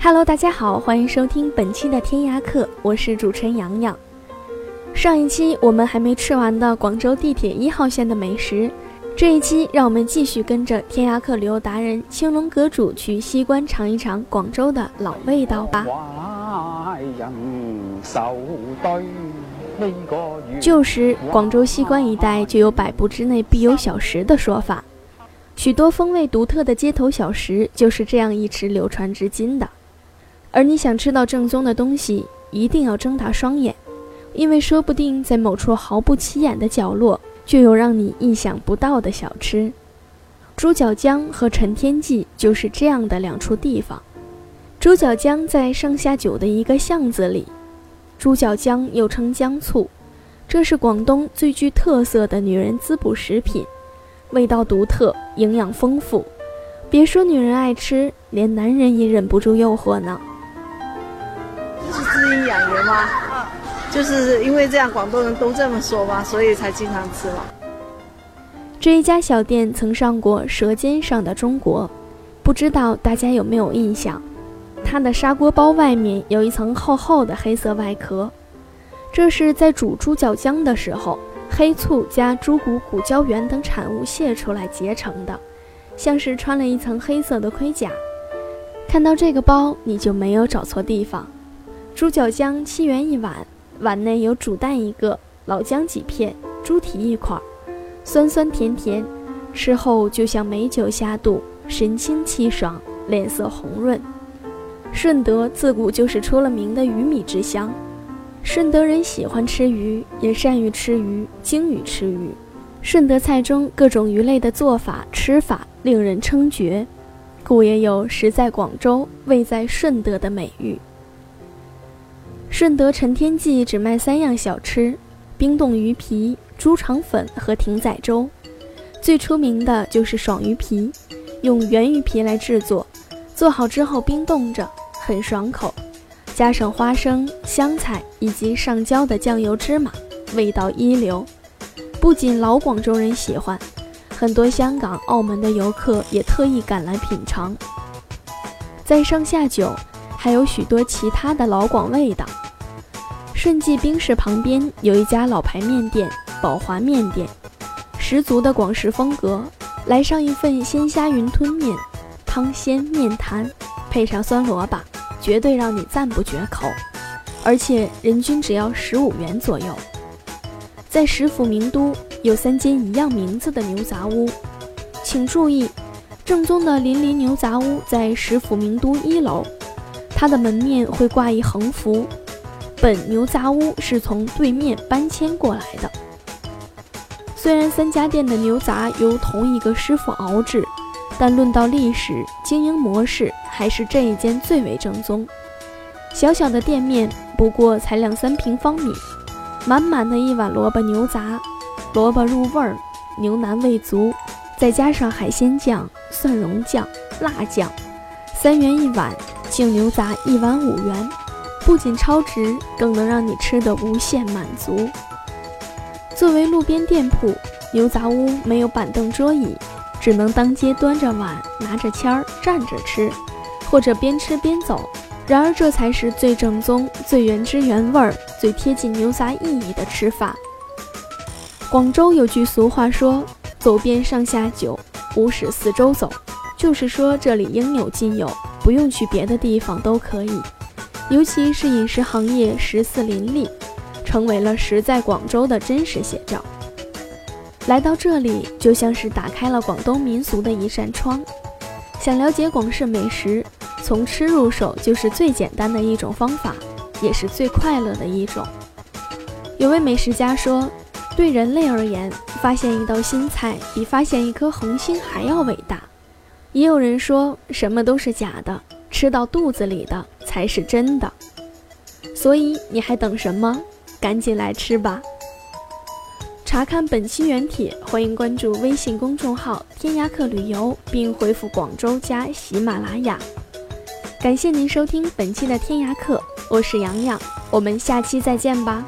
Hello，大家好，欢迎收听本期的天涯客，我是主持人洋洋。上一期我们还没吃完的广州地铁一号线的美食，这一期让我们继续跟着天涯客旅游达人青龙阁主去西关尝一尝广州的老味道吧。旧时广州西关一带就有百步之内必有小食的说法，许多风味独特的街头小食就是这样一直流传至今的。而你想吃到正宗的东西，一定要睁大双眼。因为说不定在某处毫不起眼的角落，就有让你意想不到的小吃。猪脚江和陈天记就是这样的两处地方。猪脚江在上下九的一个巷子里，猪脚江又称姜醋，这是广东最具特色的女人滋补食品，味道独特，营养丰富。别说女人爱吃，连男人也忍不住诱惑呢。养颜吗？就是因为这样，广东人都这么说嘛，所以才经常吃嘛。这一家小店曾上过《舌尖上的中国》，不知道大家有没有印象？它的砂锅包外面有一层厚厚的黑色外壳，这是在煮猪脚姜的时候，黑醋加猪骨、骨胶原等产物泄出来结成的，像是穿了一层黑色的盔甲。看到这个包，你就没有找错地方。猪脚姜七元一碗。碗内有煮蛋一个，老姜几片，猪蹄一块，酸酸甜甜，吃后就像美酒下肚，神清气爽，脸色红润。顺德自古就是出了名的鱼米之乡，顺德人喜欢吃鱼，也善于吃鱼，精于吃鱼。顺德菜中各种鱼类的做法、吃法令人称绝，故也有“食在广州，味在顺德”的美誉。顺德陈天记只卖三样小吃：冰冻鱼皮、猪肠粉和艇仔粥。最出名的就是爽鱼皮，用原鱼皮来制作，做好之后冰冻着，很爽口。加上花生、香菜以及上浇的酱油芝麻，味道一流。不仅老广州人喜欢，很多香港、澳门的游客也特意赶来品尝。在上下九。还有许多其他的老广味道。顺记冰室旁边有一家老牌面店——宝华面店，十足的广式风格。来上一份鲜虾云吞面，汤鲜面弹，配上酸萝卜，绝对让你赞不绝口。而且人均只要十五元左右。在食府名都有三间一样名字的牛杂屋，请注意，正宗的林林牛杂屋在食府名都一楼。它的门面会挂一横幅，本牛杂屋是从对面搬迁过来的。虽然三家店的牛杂由同一个师傅熬制，但论到历史经营模式，还是这一间最为正宗。小小的店面不过才两三平方米，满满的一碗萝卜牛杂，萝卜入味儿，牛腩味足，再加上海鲜酱、蒜蓉酱、辣酱，三元一碗。净牛杂一碗五元，不仅超值，更能让你吃得无限满足。作为路边店铺，牛杂屋没有板凳桌椅，只能当街端着碗，拿着签儿站着吃，或者边吃边走。然而这才是最正宗、最原汁原味、最贴近牛杂意义的吃法。广州有句俗话说：“走遍上下九，无使四周走”，就是说这里应有尽有。不用去别的地方都可以，尤其是饮食行业十四林立，成为了食在广州的真实写照。来到这里，就像是打开了广东民俗的一扇窗。想了解广式美食，从吃入手就是最简单的一种方法，也是最快乐的一种。有位美食家说，对人类而言，发现一道新菜比发现一颗恒星还要伟大。也有人说什么都是假的，吃到肚子里的才是真的。所以你还等什么？赶紧来吃吧！查看本期原帖，欢迎关注微信公众号“天涯客旅游”，并回复“广州”加喜马拉雅。感谢您收听本期的天涯客，我是洋洋，我们下期再见吧。